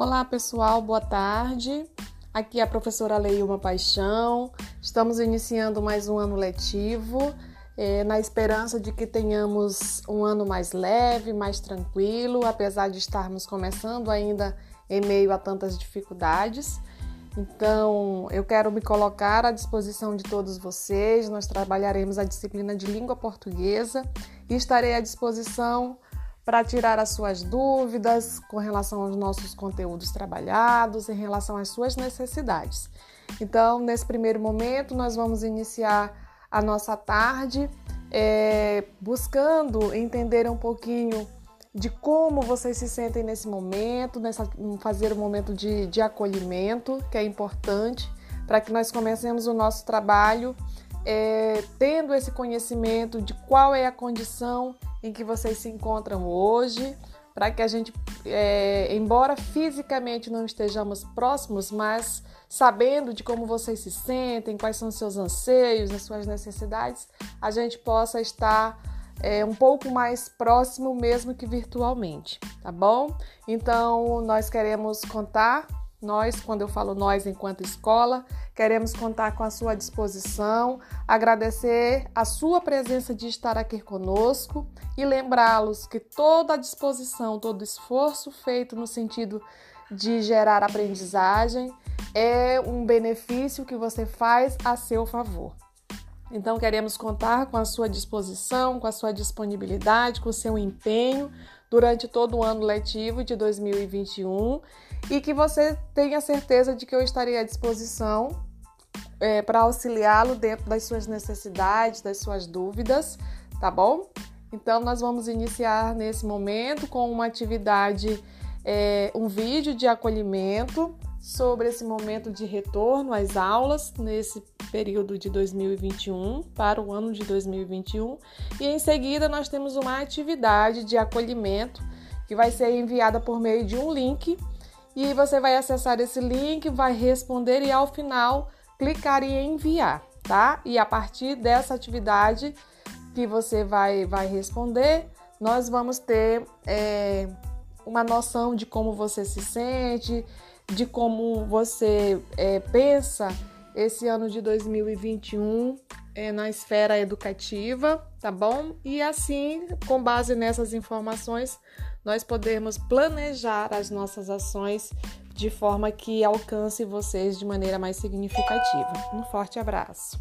Olá pessoal, boa tarde. Aqui é a professora Leilma Paixão. Estamos iniciando mais um ano letivo, é, na esperança de que tenhamos um ano mais leve, mais tranquilo, apesar de estarmos começando ainda em meio a tantas dificuldades. Então, eu quero me colocar à disposição de todos vocês. Nós trabalharemos a disciplina de língua portuguesa e estarei à disposição para tirar as suas dúvidas com relação aos nossos conteúdos trabalhados, em relação às suas necessidades. Então, nesse primeiro momento, nós vamos iniciar a nossa tarde é, buscando entender um pouquinho de como vocês se sentem nesse momento, nessa, fazer um momento de, de acolhimento, que é importante, para que nós comecemos o nosso trabalho é, tendo esse conhecimento de qual é a condição em que vocês se encontram hoje, para que a gente, é, embora fisicamente não estejamos próximos, mas sabendo de como vocês se sentem, quais são os seus anseios, as suas necessidades, a gente possa estar é, um pouco mais próximo, mesmo que virtualmente, tá bom? Então, nós queremos contar nós, quando eu falo nós enquanto escola, queremos contar com a sua disposição, agradecer a sua presença de estar aqui conosco e lembrá-los que toda a disposição, todo esforço feito no sentido de gerar aprendizagem é um benefício que você faz a seu favor. Então, queremos contar com a sua disposição, com a sua disponibilidade, com o seu empenho durante todo o ano letivo de 2021 e que você tenha certeza de que eu estarei à disposição é, para auxiliá-lo dentro das suas necessidades, das suas dúvidas, tá bom? Então, nós vamos iniciar nesse momento com uma atividade, é, um vídeo de acolhimento sobre esse momento de retorno às aulas nesse período de 2021 para o ano de 2021 e em seguida nós temos uma atividade de acolhimento que vai ser enviada por meio de um link e você vai acessar esse link, vai responder e ao final clicar em enviar, tá? E a partir dessa atividade que você vai, vai responder, nós vamos ter é, uma noção de como você se sente, de como você é, pensa esse ano de 2021 é, na esfera educativa, tá bom? E assim, com base nessas informações, nós podemos planejar as nossas ações de forma que alcance vocês de maneira mais significativa. Um forte abraço.